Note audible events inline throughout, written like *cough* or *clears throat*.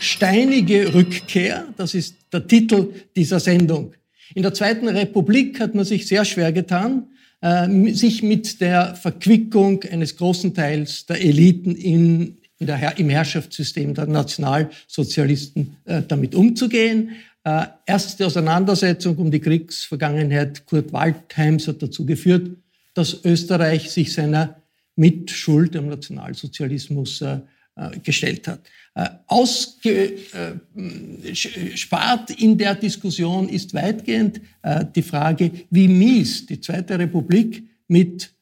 Steinige Rückkehr, das ist der Titel dieser Sendung. In der Zweiten Republik hat man sich sehr schwer getan, äh, sich mit der Verquickung eines großen Teils der Eliten in, in der, im Herrschaftssystem der Nationalsozialisten äh, damit umzugehen. Äh, erst die Auseinandersetzung um die Kriegsvergangenheit Kurt Waldheims hat dazu geführt, dass Österreich sich seiner Mitschuld am Nationalsozialismus gestellt hat. Äh, ausgespart äh, in der Diskussion ist weitgehend äh, die Frage, wie mies die Zweite Republik mit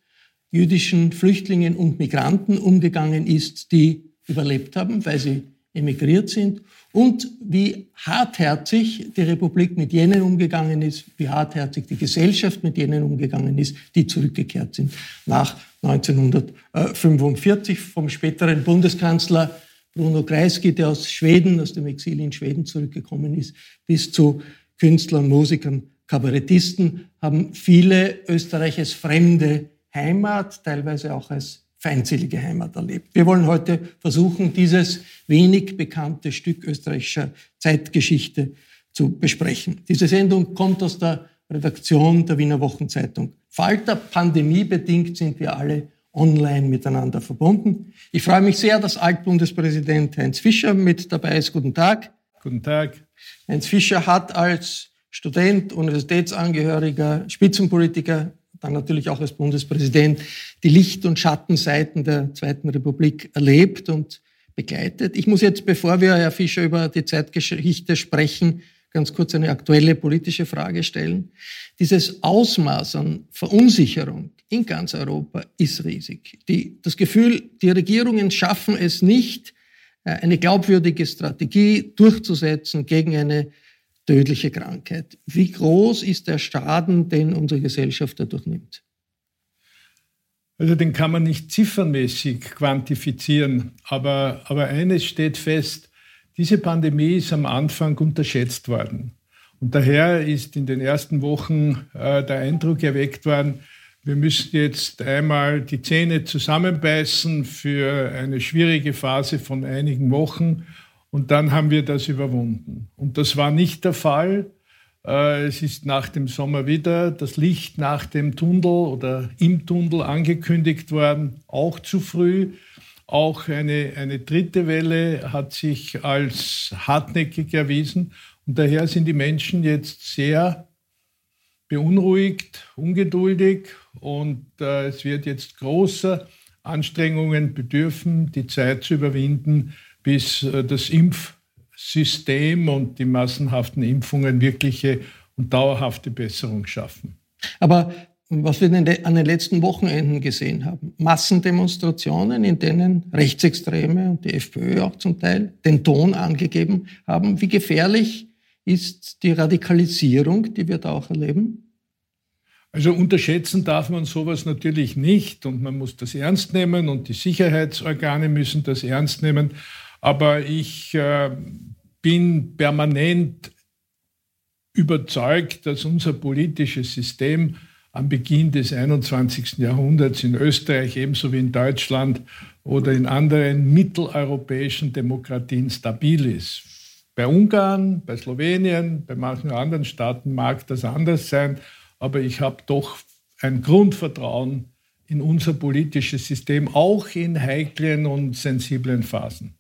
jüdischen Flüchtlingen und Migranten umgegangen ist, die überlebt haben, weil sie emigriert sind und wie hartherzig die Republik mit jenen umgegangen ist, wie hartherzig die Gesellschaft mit jenen umgegangen ist, die zurückgekehrt sind nach 1945 vom späteren Bundeskanzler Bruno Kreisky, der aus Schweden, aus dem Exil in Schweden zurückgekommen ist, bis zu Künstlern, Musikern, Kabarettisten, haben viele Österreich als fremde Heimat, teilweise auch als feindselige Heimat erlebt. Wir wollen heute versuchen, dieses wenig bekannte Stück österreichischer Zeitgeschichte zu besprechen. Diese Sendung kommt aus der Redaktion der Wiener Wochenzeitung. Falter, pandemiebedingt sind wir alle online miteinander verbunden. Ich freue mich sehr, dass Altbundespräsident Heinz Fischer mit dabei ist. Guten Tag. Guten Tag. Heinz Fischer hat als Student, Universitätsangehöriger, Spitzenpolitiker, dann natürlich auch als Bundespräsident die Licht- und Schattenseiten der Zweiten Republik erlebt und begleitet. Ich muss jetzt, bevor wir, Herr Fischer, über die Zeitgeschichte sprechen, ganz kurz eine aktuelle politische Frage stellen. Dieses Ausmaß an Verunsicherung in ganz Europa ist riesig. Die, das Gefühl, die Regierungen schaffen es nicht, äh, eine glaubwürdige Strategie durchzusetzen gegen eine tödliche Krankheit. Wie groß ist der Schaden, den unsere Gesellschaft dadurch nimmt? Also den kann man nicht ziffernmäßig quantifizieren, aber, aber eines steht fest, diese Pandemie ist am Anfang unterschätzt worden. Und daher ist in den ersten Wochen äh, der Eindruck erweckt worden, wir müssen jetzt einmal die Zähne zusammenbeißen für eine schwierige Phase von einigen Wochen und dann haben wir das überwunden. Und das war nicht der Fall. Äh, es ist nach dem Sommer wieder das Licht nach dem Tunnel oder im Tunnel angekündigt worden, auch zu früh. Auch eine, eine dritte Welle hat sich als hartnäckig erwiesen. Und daher sind die Menschen jetzt sehr beunruhigt, ungeduldig und äh, es wird jetzt großer Anstrengungen bedürfen, die Zeit zu überwinden, bis äh, das Impf System und die massenhaften Impfungen wirkliche und dauerhafte Besserung schaffen. Aber was wir an den letzten Wochenenden gesehen haben, Massendemonstrationen, in denen Rechtsextreme und die FPÖ auch zum Teil den Ton angegeben haben. Wie gefährlich ist die Radikalisierung, die wir da auch erleben? Also unterschätzen darf man sowas natürlich nicht und man muss das ernst nehmen und die Sicherheitsorgane müssen das ernst nehmen. Aber ich äh, bin permanent überzeugt, dass unser politisches System am Beginn des 21. Jahrhunderts in Österreich ebenso wie in Deutschland oder in anderen mitteleuropäischen Demokratien stabil ist. Bei Ungarn, bei Slowenien, bei manchen anderen Staaten mag das anders sein, aber ich habe doch ein Grundvertrauen in unser politisches System, auch in heiklen und sensiblen Phasen.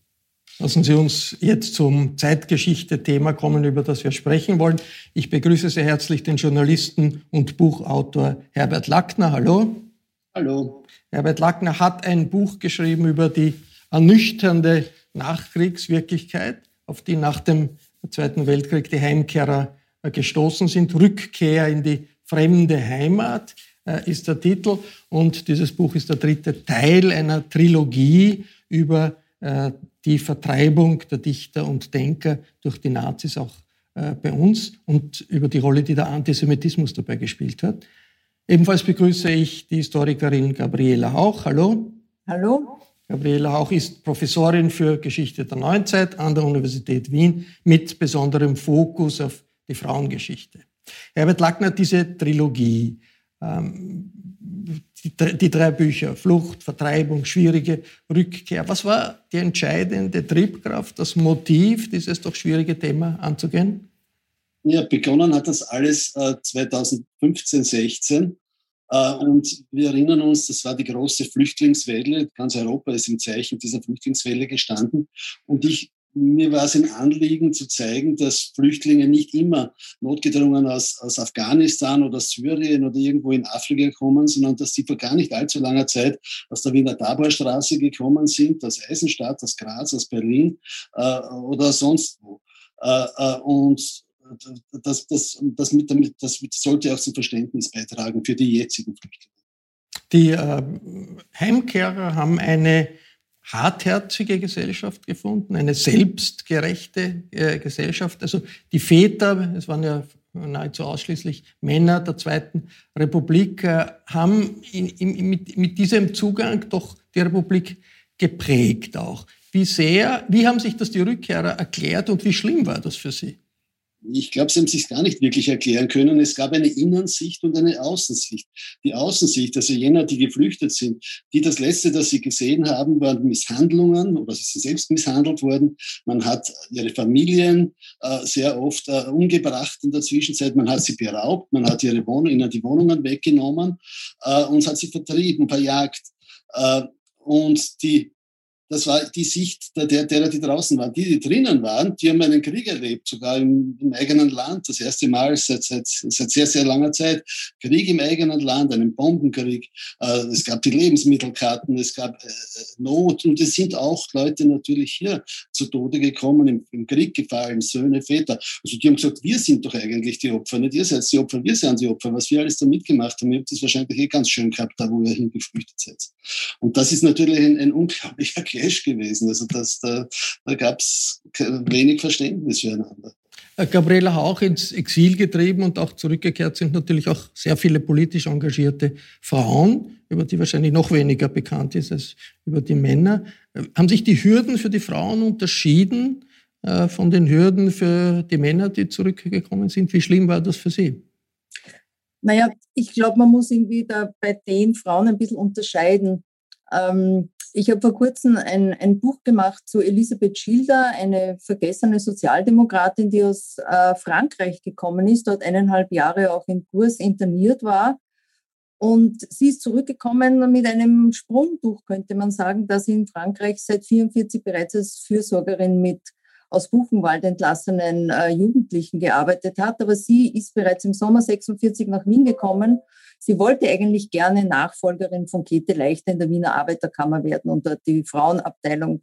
Lassen Sie uns jetzt zum Zeitgeschichte-Thema kommen, über das wir sprechen wollen. Ich begrüße sehr herzlich den Journalisten und Buchautor Herbert Lackner. Hallo. Hallo. Herbert Lackner hat ein Buch geschrieben über die ernüchternde Nachkriegswirklichkeit, auf die nach dem Zweiten Weltkrieg die Heimkehrer gestoßen sind. Rückkehr in die fremde Heimat äh, ist der Titel. Und dieses Buch ist der dritte Teil einer Trilogie über äh, die Vertreibung der Dichter und Denker durch die Nazis auch äh, bei uns und über die Rolle, die der Antisemitismus dabei gespielt hat. Ebenfalls begrüße ich die Historikerin Gabriela Hauch. Hallo. Hallo. Gabriela Hauch ist Professorin für Geschichte der Neuzeit an der Universität Wien mit besonderem Fokus auf die Frauengeschichte. Herbert Lackner, diese Trilogie, ähm, die, die, drei Bücher, Flucht, Vertreibung, schwierige Rückkehr. Was war die entscheidende Triebkraft, das Motiv, dieses doch schwierige Thema anzugehen? Ja, begonnen hat das alles äh, 2015, 16. Äh, und wir erinnern uns, das war die große Flüchtlingswelle. Ganz Europa ist im Zeichen dieser Flüchtlingswelle gestanden. Und ich mir war es ein Anliegen zu zeigen, dass Flüchtlinge nicht immer notgedrungen aus, aus Afghanistan oder Syrien oder irgendwo in Afrika kommen, sondern dass sie vor gar nicht allzu langer Zeit aus der Wiener Taborstraße gekommen sind, aus Eisenstadt, aus Graz, aus Berlin äh, oder sonst wo. Äh, äh, und das, das, das, mit, damit, das sollte auch zum Verständnis beitragen für die jetzigen Flüchtlinge. Die äh, Heimkehrer haben eine hartherzige Gesellschaft gefunden, eine selbstgerechte äh, Gesellschaft. Also die Väter, es waren ja nahezu ausschließlich Männer der Zweiten Republik, äh, haben in, in, mit, mit diesem Zugang doch die Republik geprägt auch. Wie sehr, wie haben sich das die Rückkehrer erklärt und wie schlimm war das für sie? Ich glaube, sie haben sich gar nicht wirklich erklären können. Es gab eine Innensicht und eine Außensicht. Die Außensicht, also jener, die geflüchtet sind, die das Letzte, das sie gesehen haben, waren Misshandlungen oder sie sind selbst misshandelt worden. Man hat ihre Familien äh, sehr oft äh, umgebracht in der Zwischenzeit. Man hat sie beraubt, man hat ihre Wohnung, ihnen die Wohnungen weggenommen äh, und hat sie vertrieben, verjagt. Äh, und die das war die Sicht der, der, derer, die draußen waren. Die, die drinnen waren, die haben einen Krieg erlebt, sogar im, im eigenen Land, das erste Mal seit, seit, seit sehr, sehr langer Zeit. Krieg im eigenen Land, einen Bombenkrieg. Äh, es gab die Lebensmittelkarten, es gab äh, Not und es sind auch Leute natürlich hier zu Tode gekommen, im, im Krieg gefallen, Söhne, Väter. Also die haben gesagt, wir sind doch eigentlich die Opfer, nicht ihr seid die Opfer, wir sind die Opfer. Was wir alles da mitgemacht haben, ihr habt das wahrscheinlich eh ganz schön gehabt, da wo ihr hingeflüchtet seid. Und das ist natürlich ein, ein unglaublicher *laughs* Clash gewesen. Also das, da, da gab es wenig Verständnis füreinander. Gabriela Hauch ins Exil getrieben und auch zurückgekehrt sind natürlich auch sehr viele politisch engagierte Frauen, über die wahrscheinlich noch weniger bekannt ist als über die Männer. Haben sich die Hürden für die Frauen unterschieden äh, von den Hürden für die Männer, die zurückgekommen sind? Wie schlimm war das für sie? Naja, ich glaube, man muss irgendwie da bei den Frauen ein bisschen unterscheiden. Ähm, ich habe vor kurzem ein, ein Buch gemacht zu Elisabeth Schilder, eine vergessene Sozialdemokratin, die aus äh, Frankreich gekommen ist, dort eineinhalb Jahre auch in Kurs interniert war. Und sie ist zurückgekommen mit einem Sprungtuch, könnte man sagen, dass sie in Frankreich seit 1944 bereits als Fürsorgerin mit aus Buchenwald entlassenen äh, Jugendlichen gearbeitet hat. Aber sie ist bereits im Sommer 46 nach Wien gekommen Sie wollte eigentlich gerne Nachfolgerin von Käthe Leichter in der Wiener Arbeiterkammer werden und dort die Frauenabteilung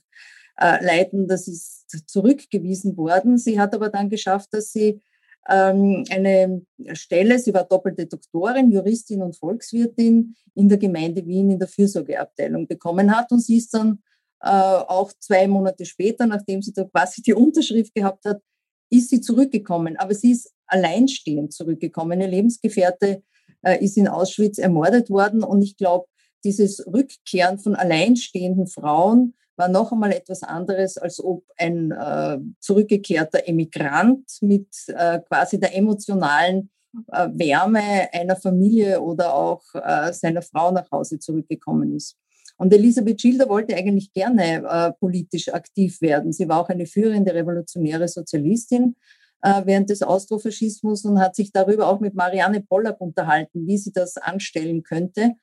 äh, leiten. Das ist zurückgewiesen worden. Sie hat aber dann geschafft, dass sie ähm, eine Stelle, sie war doppelte Doktorin, Juristin und Volkswirtin in der Gemeinde Wien in der Fürsorgeabteilung bekommen hat. Und sie ist dann auch zwei Monate später, nachdem sie da quasi die Unterschrift gehabt hat, ist sie zurückgekommen. Aber sie ist alleinstehend zurückgekommen. Eine Lebensgefährte äh, ist in Auschwitz ermordet worden. Und ich glaube, dieses Rückkehren von alleinstehenden Frauen war noch einmal etwas anderes, als ob ein äh, zurückgekehrter Emigrant mit äh, quasi der emotionalen äh, Wärme einer Familie oder auch äh, seiner Frau nach Hause zurückgekommen ist. Und Elisabeth Schilder wollte eigentlich gerne äh, politisch aktiv werden. Sie war auch eine führende revolutionäre Sozialistin äh, während des Austrofaschismus und hat sich darüber auch mit Marianne Pollack unterhalten, wie sie das anstellen könnte.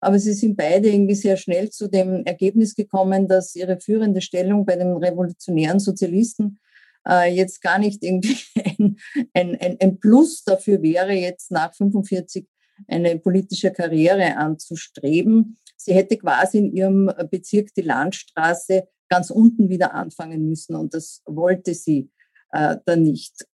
Aber sie sind beide irgendwie sehr schnell zu dem Ergebnis gekommen, dass ihre führende Stellung bei den revolutionären Sozialisten äh, jetzt gar nicht irgendwie *laughs* ein, ein, ein, ein Plus dafür wäre, jetzt nach 45 eine politische Karriere anzustreben. Sie hätte quasi in ihrem Bezirk die Landstraße ganz unten wieder anfangen müssen und das wollte sie äh, dann nicht.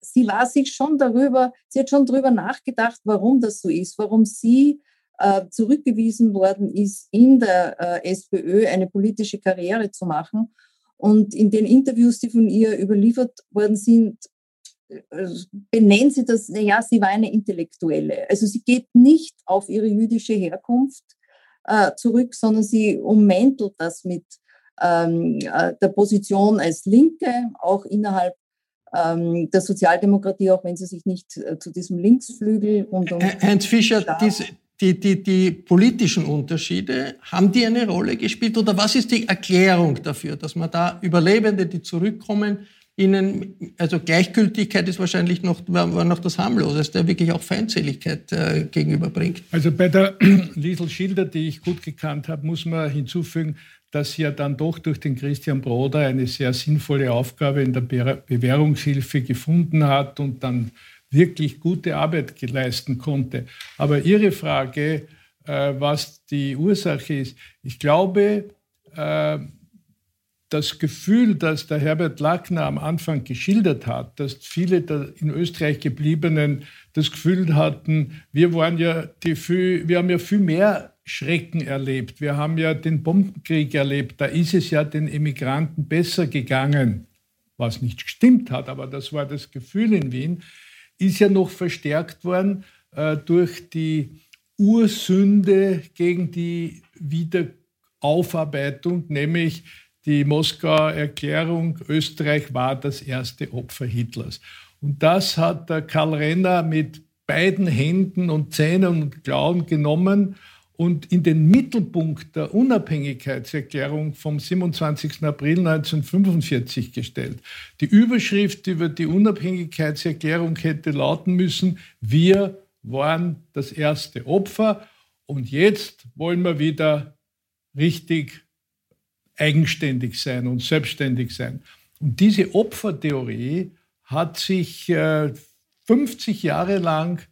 Sie war sich schon darüber, sie hat schon darüber nachgedacht, warum das so ist, warum sie äh, zurückgewiesen worden ist, in der äh, SPÖ eine politische Karriere zu machen. Und in den Interviews, die von ihr überliefert worden sind, äh, benennt sie das, naja, sie war eine Intellektuelle. Also sie geht nicht auf ihre jüdische Herkunft äh, zurück, sondern sie ummäntelt das mit ähm, äh, der Position als Linke, auch innerhalb ähm, der Sozialdemokratie, auch wenn sie sich nicht äh, zu diesem Linksflügel und um Heinz Fischer, diese, die, die, die politischen Unterschiede, haben die eine Rolle gespielt oder was ist die Erklärung dafür, dass man da Überlebende, die zurückkommen, ihnen, also Gleichgültigkeit ist wahrscheinlich noch, war, noch das harmloseste, wirklich auch Feindseligkeit äh, gegenüberbringt. Also bei der *clears throat* Liesel Schilder, die ich gut gekannt habe, muss man hinzufügen, dass sie ja dann doch durch den Christian Broder eine sehr sinnvolle Aufgabe in der Bewährungshilfe gefunden hat und dann wirklich gute Arbeit leisten konnte. Aber Ihre Frage, äh, was die Ursache ist, ich glaube, äh, das Gefühl, das der Herbert Lackner am Anfang geschildert hat, dass viele der in Österreich gebliebenen das Gefühl hatten, wir waren ja die viel, wir haben ja viel mehr Schrecken erlebt. Wir haben ja den Bombenkrieg erlebt. Da ist es ja den Emigranten besser gegangen, was nicht gestimmt hat, aber das war das Gefühl in Wien ist ja noch verstärkt worden äh, durch die Ursünde gegen die Wiederaufarbeitung, nämlich die Moskauer Erklärung, Österreich war das erste Opfer Hitlers. Und das hat der Karl Renner mit beiden Händen und Zähnen und Klauen genommen und in den Mittelpunkt der Unabhängigkeitserklärung vom 27. April 1945 gestellt. Die Überschrift über die Unabhängigkeitserklärung hätte lauten müssen, wir waren das erste Opfer und jetzt wollen wir wieder richtig eigenständig sein und selbstständig sein. Und diese Opfertheorie hat sich äh, 50 Jahre lang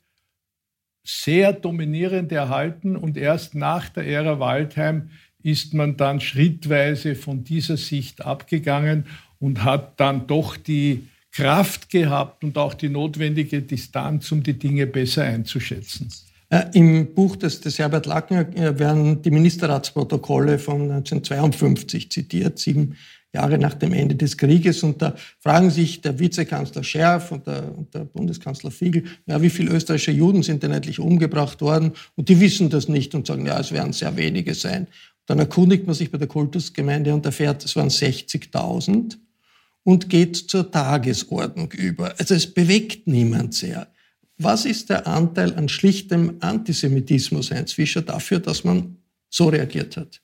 sehr dominierend erhalten und erst nach der Ära Waldheim ist man dann schrittweise von dieser Sicht abgegangen und hat dann doch die Kraft gehabt und auch die notwendige Distanz, um die Dinge besser einzuschätzen. Äh, Im Buch des, des Herbert Lackner äh, werden die Ministerratsprotokolle von 1952 zitiert, sieben Jahre nach dem Ende des Krieges. Und da fragen sich der Vizekanzler Scherf und der, und der Bundeskanzler Fiegel, ja, wie viele österreichische Juden sind denn eigentlich umgebracht worden? Und die wissen das nicht und sagen, ja, es werden sehr wenige sein. Dann erkundigt man sich bei der Kultusgemeinde und erfährt, es waren 60.000 und geht zur Tagesordnung über. Also es bewegt niemand sehr. Was ist der Anteil an schlichtem Antisemitismus, Heinz Fischer, dafür, dass man so reagiert hat?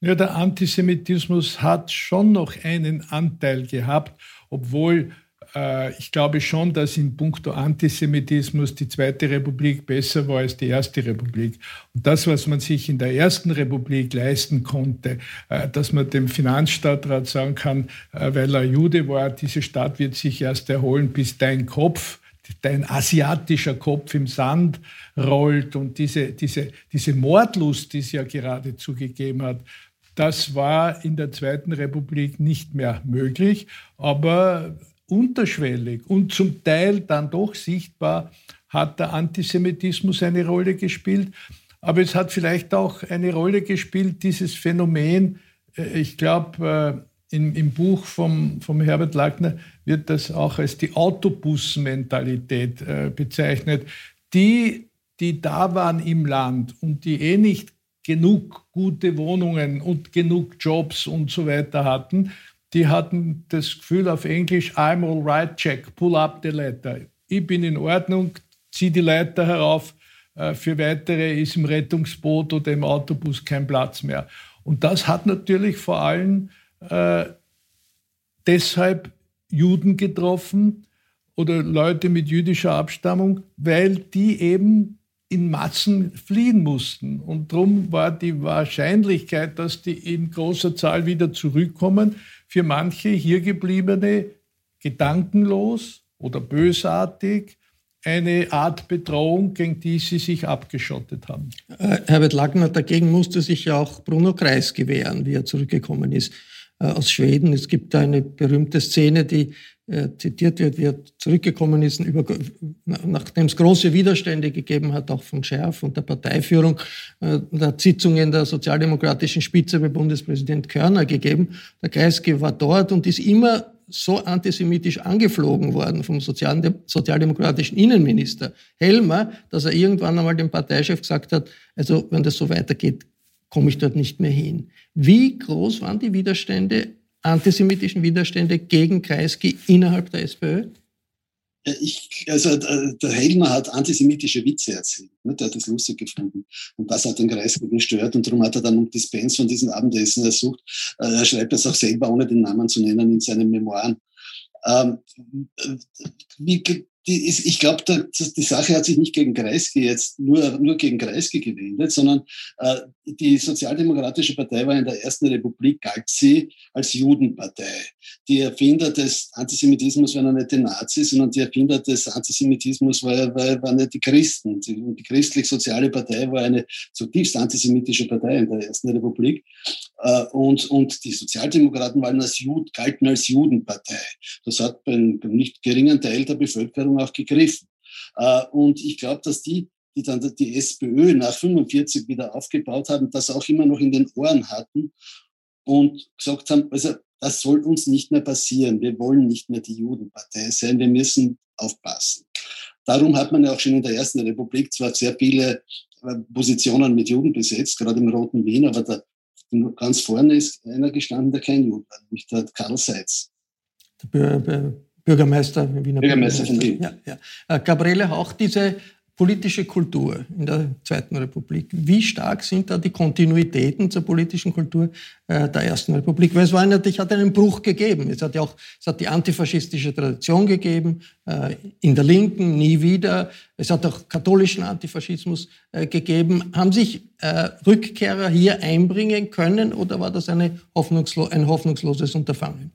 Ja, der Antisemitismus hat schon noch einen Anteil gehabt, obwohl äh, ich glaube schon, dass in puncto Antisemitismus die Zweite Republik besser war als die Erste Republik. Und das, was man sich in der Ersten Republik leisten konnte, äh, dass man dem Finanzstadtrat sagen kann, äh, weil er Jude war, diese Stadt wird sich erst erholen, bis dein Kopf dein asiatischer Kopf im Sand rollt und diese, diese, diese Mordlust, die es ja geradezu gegeben hat, Das war in der Zweiten Republik nicht mehr möglich, aber unterschwellig und zum Teil dann doch sichtbar hat der Antisemitismus eine Rolle gespielt. Aber es hat vielleicht auch eine Rolle gespielt, dieses Phänomen, äh, ich glaube, äh, im, im, Buch vom, vom Herbert Lackner wird das auch als die Autobus-Mentalität äh, bezeichnet. Die, die da waren im Land und die eh nicht genug gute Wohnungen und genug Jobs und so weiter hatten, die hatten das Gefühl auf Englisch, I'm all right, check, pull up the letter. Ich bin in Ordnung, zieh die Leiter herauf, äh, für weitere ist im Rettungsboot oder im Autobus kein Platz mehr. Und das hat natürlich vor allem äh, deshalb Juden getroffen oder Leute mit jüdischer Abstammung, weil die eben in Massen fliehen mussten. Und darum war die Wahrscheinlichkeit, dass die in großer Zahl wieder zurückkommen, für manche hier gebliebene gedankenlos oder bösartig eine Art Bedrohung, gegen die sie sich abgeschottet haben. Äh, Herbert Lackner, dagegen musste sich ja auch Bruno Kreis gewähren, wie er zurückgekommen ist aus Schweden. Es gibt eine berühmte Szene, die äh, zitiert wird, wie er zurückgekommen ist, über, nachdem es große Widerstände gegeben hat, auch von Scherf und der Parteiführung, äh, der Sitzungen der sozialdemokratischen Spitze bei Bundespräsident Körner gegeben. Der Kreisky war dort und ist immer so antisemitisch angeflogen worden vom sozialdemokratischen Innenminister Helmer, dass er irgendwann einmal dem Parteichef gesagt hat, also wenn das so weitergeht, komme ich dort nicht mehr hin. Wie groß waren die Widerstände, antisemitischen Widerstände gegen Kreisky innerhalb der SPÖ? Ich, also der Helmer hat antisemitische Witze erzählt. Ne? Der hat das lustig gefunden. Und das hat den Kreisky gestört. Und darum hat er dann um Dispens von diesem Abendessen ersucht. Äh, er schreibt das auch selber, ohne den Namen zu nennen, in seinen Memoiren. Ähm, wie, die ist, ich glaube, die Sache hat sich nicht gegen Kreisky jetzt nur, nur gegen Kreisky gewendet, sondern äh, die Sozialdemokratische Partei war in der Ersten Republik, galt sie als Judenpartei. Die Erfinder des Antisemitismus waren nicht die Nazis, sondern die Erfinder des Antisemitismus waren, waren nicht die Christen. Die, die christlich-soziale Partei war eine zutiefst antisemitische Partei in der Ersten Republik. Äh, und, und die Sozialdemokraten waren als Jud, galten als Judenpartei. Das hat beim nicht geringen Teil der Bevölkerung auch gegriffen. Äh, und ich glaube, dass die, die dann die SPÖ nach 45 wieder aufgebaut haben, das auch immer noch in den Ohren hatten und gesagt haben, also das soll uns nicht mehr passieren. Wir wollen nicht mehr die Judenpartei sein. Wir müssen aufpassen. Darum hat man ja auch schon in der Ersten Republik zwar sehr viele äh, Positionen mit Juden besetzt, gerade im Roten Wien, aber da ganz vorne ist einer gestanden, der kein Jude war, nämlich der Karl Seitz. Der Bürgermeister in Wiener Bürgermeister von Wien. Ja, ja. Äh, Gabriele Hauch, diese politische Kultur in der Zweiten Republik, wie stark sind da die Kontinuitäten zur politischen Kultur äh, der Ersten Republik? Weil es war natürlich, hat einen Bruch gegeben. Es hat ja auch, es hat die antifaschistische Tradition gegeben, äh, in der Linken nie wieder. Es hat auch katholischen Antifaschismus gegeben. Haben sich Rückkehrer hier einbringen können oder war das eine hoffnungslo ein hoffnungsloses Unterfangen?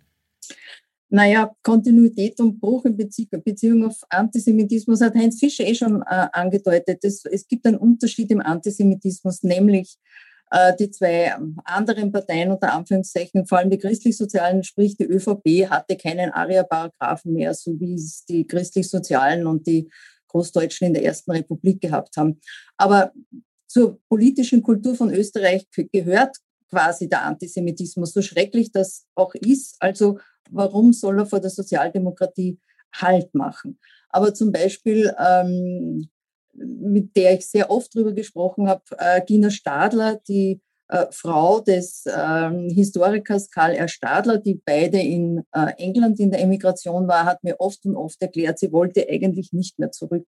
Naja, Kontinuität und Bruch in Beziehung auf Antisemitismus hat Heinz Fischer eh schon äh, angedeutet. Es, es, gibt einen Unterschied im Antisemitismus, nämlich äh, die zwei anderen Parteien unter Anführungszeichen, vor allem die christlich-sozialen, sprich die ÖVP, hatte keinen Aria-Paragraphen mehr, so wie es die christlich-sozialen und die Großdeutschen in der Ersten Republik gehabt haben. Aber zur politischen Kultur von Österreich gehört quasi der Antisemitismus, so schrecklich das auch ist. Also warum soll er vor der Sozialdemokratie Halt machen? Aber zum Beispiel, ähm, mit der ich sehr oft drüber gesprochen habe, äh, Gina Stadler, die äh, Frau des äh, Historikers Karl R. Stadler, die beide in äh, England in der Emigration war, hat mir oft und oft erklärt, sie wollte eigentlich nicht mehr zurück.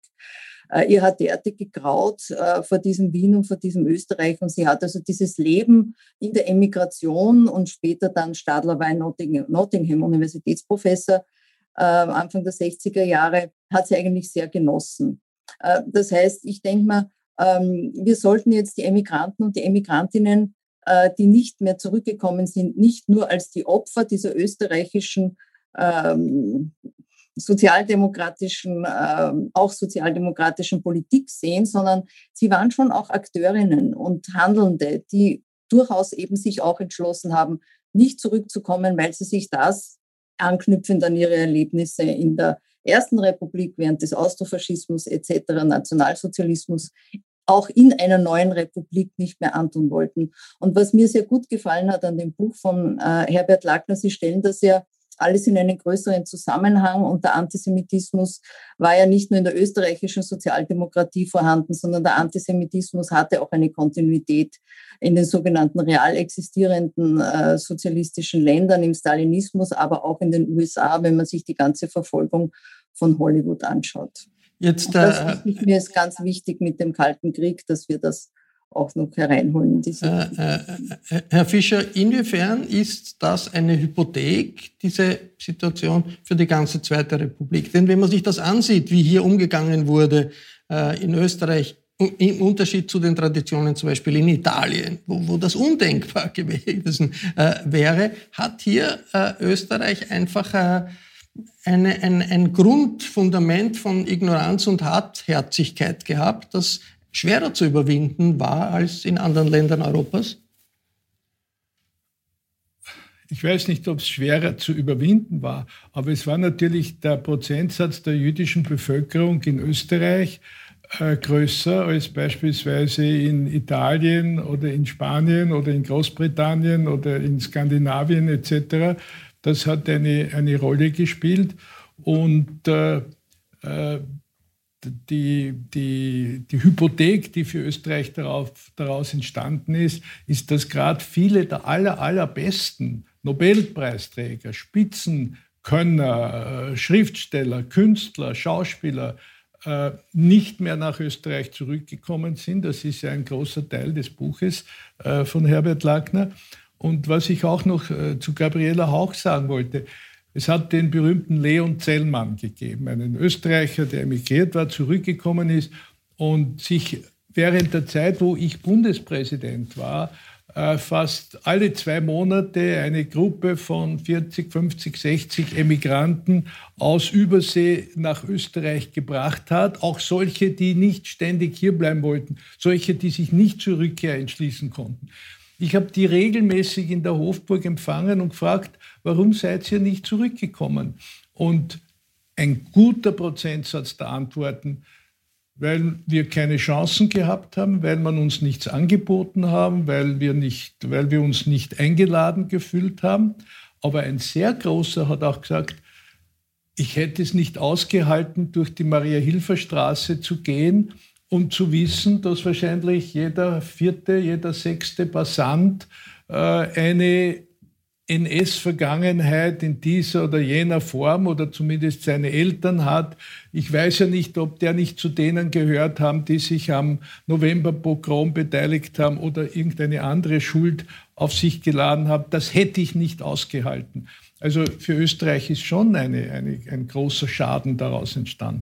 Äh, ihr hat derartig gegraut äh, vor diesem Wien und vor diesem Österreich und sie hat also dieses Leben in der Emigration und später dann Stadler war in Nottingham, Nottingham Universitätsprofessor äh, Anfang der 60er Jahre, hat sie eigentlich sehr genossen. Das heißt, ich denke mal, ähm, wir sollten jetzt die Emigranten und die Emigrantinnen, die nicht mehr zurückgekommen sind, nicht nur als die Opfer dieser österreichischen ähm, sozialdemokratischen, äh, auch sozialdemokratischen Politik sehen, sondern sie waren schon auch Akteurinnen und Handelnde, die durchaus eben sich auch entschlossen haben, nicht zurückzukommen, weil sie sich das anknüpfend an ihre Erlebnisse in der Ersten Republik, während des Austrofaschismus etc., Nationalsozialismus, auch in einer neuen Republik nicht mehr antun wollten. Und was mir sehr gut gefallen hat an dem Buch von äh, Herbert Lackner, Sie stellen das ja alles in einen größeren Zusammenhang. Und der Antisemitismus war ja nicht nur in der österreichischen Sozialdemokratie vorhanden, sondern der Antisemitismus hatte auch eine Kontinuität in den sogenannten real existierenden äh, sozialistischen Ländern, im Stalinismus, aber auch in den USA, wenn man sich die ganze Verfolgung von Hollywood anschaut. Jetzt, das äh, ist mir ist ganz wichtig mit dem Kalten Krieg, dass wir das auch noch hereinholen. Äh, äh, äh, Herr Fischer, inwiefern ist das eine Hypothek, diese Situation für die ganze Zweite Republik? Denn wenn man sich das ansieht, wie hier umgegangen wurde äh, in Österreich, im Unterschied zu den Traditionen zum Beispiel in Italien, wo, wo das undenkbar *laughs* gewesen äh, wäre, hat hier äh, Österreich einfach eine, ein, ein Grundfundament von Ignoranz und Hartherzigkeit gehabt, das schwerer zu überwinden war als in anderen Ländern Europas? Ich weiß nicht, ob es schwerer zu überwinden war, aber es war natürlich der Prozentsatz der jüdischen Bevölkerung in Österreich äh, größer als beispielsweise in Italien oder in Spanien oder in Großbritannien oder in Skandinavien etc. Das hat eine, eine Rolle gespielt und äh, äh, die, die, die Hypothek, die für Österreich darauf, daraus entstanden ist, ist, dass gerade viele der aller, allerbesten Nobelpreisträger, Spitzenkönner, äh, Schriftsteller, Künstler, Schauspieler äh, nicht mehr nach Österreich zurückgekommen sind. Das ist ja ein großer Teil des Buches äh, von Herbert Lackner. Und was ich auch noch zu Gabriela Hauch sagen wollte, es hat den berühmten Leon Zellmann gegeben, einen Österreicher, der emigriert war, zurückgekommen ist und sich während der Zeit, wo ich Bundespräsident war, äh, fast alle zwei Monate eine Gruppe von 40, 50, 60 Emigranten aus Übersee nach Österreich gebracht hat. Auch solche, die nicht ständig hierbleiben wollten, solche, die sich nicht zur Rückkehr entschließen konnten. Ich habe die regelmäßig in der Hofburg empfangen und gefragt, warum seid ihr nicht zurückgekommen? Und ein guter Prozentsatz der Antworten, weil wir keine Chancen gehabt haben, weil man uns nichts angeboten haben, weil wir, nicht, weil wir uns nicht eingeladen gefühlt haben. Aber ein sehr großer hat auch gesagt, ich hätte es nicht ausgehalten, durch die Maria-Hilfer-Straße zu gehen und zu wissen, dass wahrscheinlich jeder vierte, jeder sechste Passant äh, eine NS-Vergangenheit in dieser oder jener Form oder zumindest seine Eltern hat. Ich weiß ja nicht, ob der nicht zu denen gehört haben, die sich am Novemberpogrom beteiligt haben oder irgendeine andere Schuld auf sich geladen haben. Das hätte ich nicht ausgehalten. Also für Österreich ist schon eine, eine, ein großer Schaden daraus entstanden.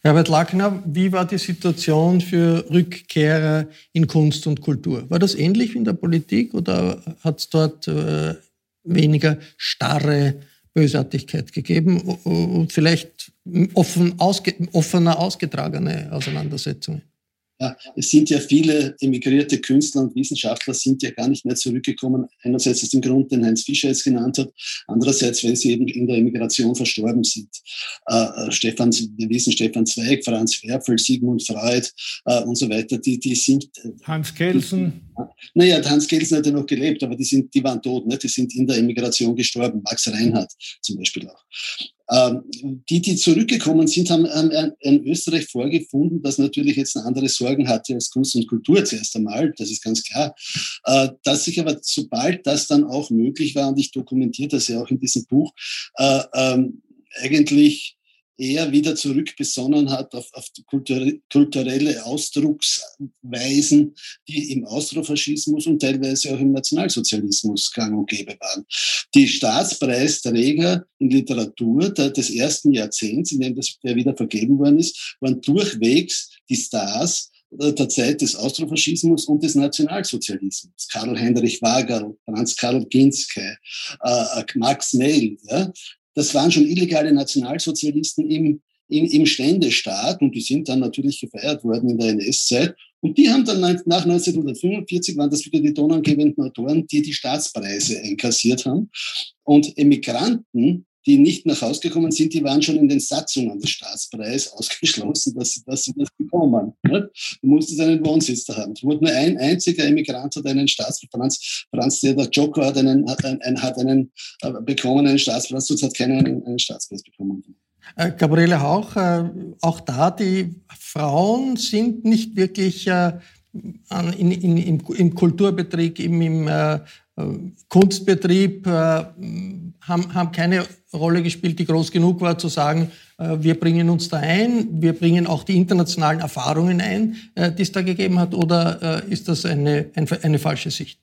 Herbert Lackner, wie war die Situation für Rückkehrer in Kunst und Kultur? War das ähnlich wie in der Politik oder hat es dort äh, weniger starre Bösartigkeit gegeben und vielleicht offen, ausge, offener ausgetragene Auseinandersetzungen? Ja, es sind ja viele emigrierte Künstler und Wissenschaftler sind ja gar nicht mehr zurückgekommen. Einerseits aus dem Grund, den Heinz Fischer jetzt genannt hat, andererseits, weil sie eben in der Emigration verstorben sind. Äh, äh Stefan, wir wissen Stefan Zweig, Franz Werfel, Sigmund Freud äh, und so weiter, die, die sind... Äh, Hans Kelsen. Naja, Hans Kelsen hat ja noch gelebt, aber die, sind, die waren tot, ne? die sind in der Emigration gestorben. Max Reinhardt zum Beispiel auch. Ähm, die, die zurückgekommen sind, haben in Österreich vorgefunden, das natürlich jetzt eine andere Sorgen hatte als Kunst und Kultur zuerst einmal, das ist ganz klar, äh, dass sich aber sobald das dann auch möglich war, und ich dokumentiere das ja auch in diesem Buch, äh, ähm, eigentlich eher wieder zurückbesonnen hat auf, auf kulturelle Ausdrucksweisen, die im Austrofaschismus und teilweise auch im Nationalsozialismus gang und gäbe waren. Die Staatspreisträger in Literatur des ersten Jahrzehnts, in dem das der wieder vergeben worden ist, waren durchwegs die Stars der Zeit des Austrofaschismus und des Nationalsozialismus. Karl Heinrich Wagerl, Franz Karl Ginske, äh, Max Mehl. Ja? Das waren schon illegale Nationalsozialisten im, im, im Ständestaat und die sind dann natürlich gefeiert worden in der NS-Zeit. Und die haben dann nach 1945 waren das wieder die tonangebenden Autoren, die die Staatspreise einkassiert haben. Und Emigranten die nicht nach Hause gekommen sind, die waren schon in den Satzungen des Staatspreises *laughs* ausgeschlossen, dass sie, dass sie das bekommen. Ne? Du musstest einen Wohnsitz da haben. Nur ein einziger Emigrant hat einen Staatspreis. Franz, Franz der, der Joko hat einen, hat einen, hat einen äh, bekommen, einen Staatspreis, sonst hat keiner einen, einen Staatspreis bekommen. Äh, Gabriele Hauch, äh, auch da, die Frauen sind nicht wirklich äh, in, in, im, im, Kulturbetrieb, im, im Kunstbetrieb haben, haben keine Rolle gespielt, die groß genug war, zu sagen, äh, wir bringen uns da ein, wir bringen auch die internationalen Erfahrungen ein, äh, die es da gegeben hat, oder äh, ist das eine, eine, eine falsche Sicht?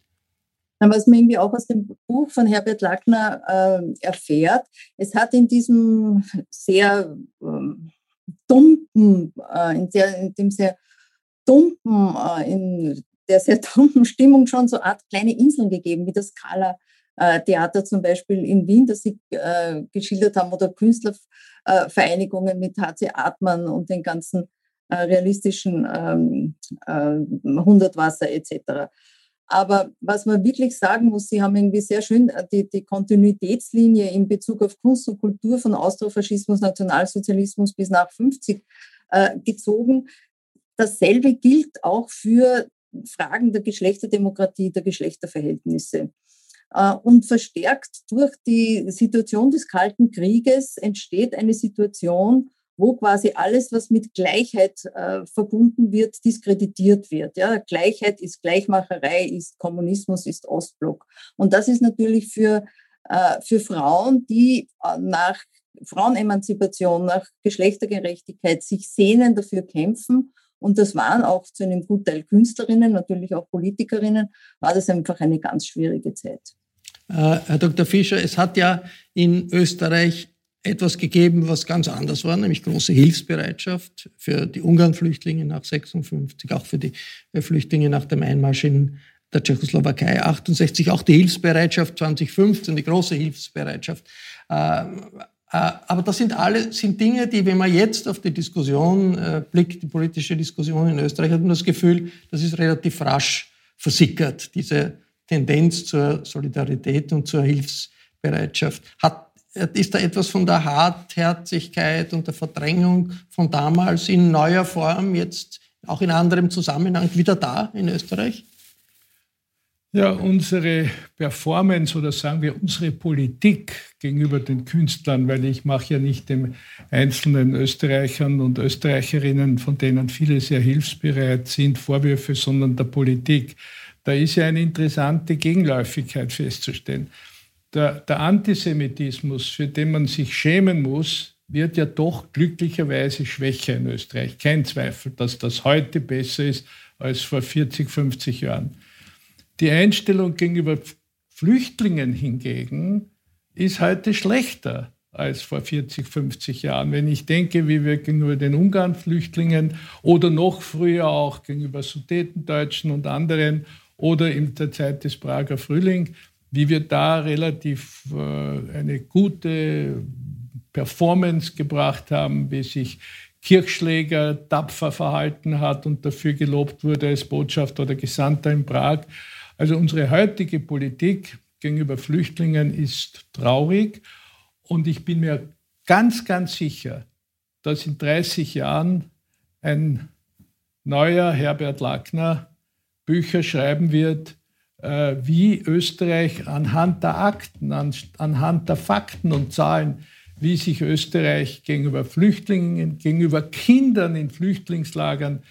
Was man irgendwie auch aus dem Buch von Herbert Lackner äh, erfährt, es hat in diesem sehr ähm, dumpen, äh, in, sehr, in dem sehr dumpen, äh, in der sehr *laughs* dummen Stimmung schon so Art kleine Inseln gegeben, wie das Skala äh, Theater zum Beispiel in Wien, das Sie äh, geschildert haben, oder Künstlervereinigungen mit HC Artmann und den ganzen äh, realistischen ähm, äh, Hundertwasser etc. Aber was man wirklich sagen muss, Sie haben irgendwie sehr schön äh, die, die Kontinuitätslinie in Bezug auf Kunst und Kultur von Austrofaschismus, Nationalsozialismus bis nach 50 äh, gezogen. Dasselbe gilt auch für Fragen der Geschlechterdemokratie, der Geschlechterverhältnisse. Äh, und verstärkt durch die Situation des Kalten Krieges entsteht eine Situation, wo quasi alles, was mit Gleichheit äh, verbunden wird, diskreditiert wird. Ja, Gleichheit ist Gleichmacherei, ist Kommunismus, ist Ostblock. Und das ist natürlich für, äh, für Frauen, die äh, nach Frauenemanzipation, nach Geschlechtergerechtigkeit sich sehnen, dafür kämpfen und das waren auch zu einem Gutteil Künstlerinnen, natürlich auch Politikerinnen, war das einfach eine ganz schwierige Zeit. Äh, Herr Dr. Fischer, es hat ja in Österreich etwas gegeben, was ganz anders war, nämlich große Hilfsbereitschaft für die Ungarn-Flüchtlinge nach 56, auch für die Flüchtlinge nach dem Einmarsch in der Tschechoslowakei 68, auch die Hilfsbereitschaft 2015, die große Hilfsbereitschaft. Äh, aber das sind alle sind Dinge, die, wenn man jetzt auf die Diskussion äh, blickt, die politische Diskussion in Österreich, hat man das Gefühl, das ist relativ rasch versickert, diese Tendenz zur Solidarität und zur Hilfsbereitschaft. Hat, ist da etwas von der Hartherzigkeit und der Verdrängung von damals in neuer Form jetzt auch in anderem Zusammenhang wieder da in Österreich? Ja, unsere Performance oder sagen wir unsere Politik gegenüber den Künstlern, weil ich mache ja nicht den einzelnen Österreichern und Österreicherinnen, von denen viele sehr hilfsbereit sind, Vorwürfe, sondern der Politik. Da ist ja eine interessante Gegenläufigkeit festzustellen. Der, der Antisemitismus, für den man sich schämen muss, wird ja doch glücklicherweise schwächer in Österreich. Kein Zweifel, dass das heute besser ist als vor 40, 50 Jahren. Die Einstellung gegenüber Flüchtlingen hingegen ist heute schlechter als vor 40, 50 Jahren. Wenn ich denke, wie wir gegenüber den Ungarn-Flüchtlingen oder noch früher auch gegenüber Sudetendeutschen und anderen oder in der Zeit des Prager Frühling, wie wir da relativ äh, eine gute Performance gebracht haben, wie sich Kirchschläger tapfer verhalten hat und dafür gelobt wurde als Botschafter oder Gesandter in Prag. Also unsere heutige Politik gegenüber Flüchtlingen ist traurig und ich bin mir ganz, ganz sicher, dass in 30 Jahren ein neuer Herbert Lackner Bücher schreiben wird, äh, wie Österreich anhand der Akten, anhand der Fakten und Zahlen, wie sich Österreich gegenüber Flüchtlingen, gegenüber Kindern in Flüchtlingslagern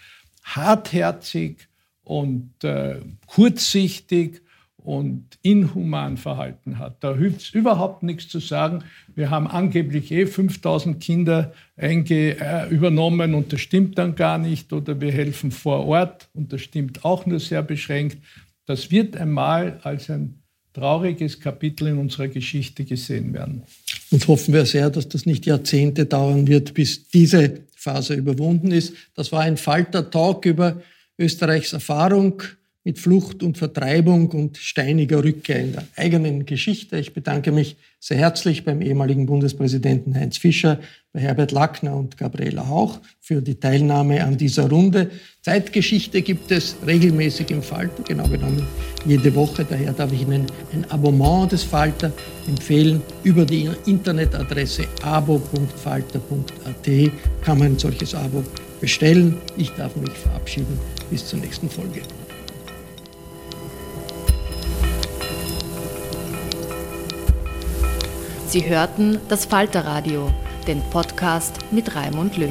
hartherzig und äh, kurzsichtig und inhuman verhalten hat. Da hilft es überhaupt nichts zu sagen, wir haben angeblich eh 5000 Kinder äh, übernommen und das stimmt dann gar nicht oder wir helfen vor Ort und das stimmt auch nur sehr beschränkt. Das wird einmal als ein trauriges Kapitel in unserer Geschichte gesehen werden. Und hoffen wir sehr, dass das nicht Jahrzehnte dauern wird, bis diese Phase überwunden ist. Das war ein Falter-Talk über Österreichs Erfahrung mit Flucht und Vertreibung und steiniger Rückkehr in der eigenen Geschichte. Ich bedanke mich sehr herzlich beim ehemaligen Bundespräsidenten Heinz Fischer, bei Herbert Lackner und Gabriela Hauch für die Teilnahme an dieser Runde. Zeitgeschichte gibt es regelmäßig im Falter, genau genommen jede Woche. Daher darf ich Ihnen ein Abonnement des Falter empfehlen. Über die Internetadresse abo.falter.at kann man ein solches Abo bestellen. Ich darf mich verabschieden. Bis zur nächsten Folge. Sie hörten das Falterradio, den Podcast mit Raimund Löw.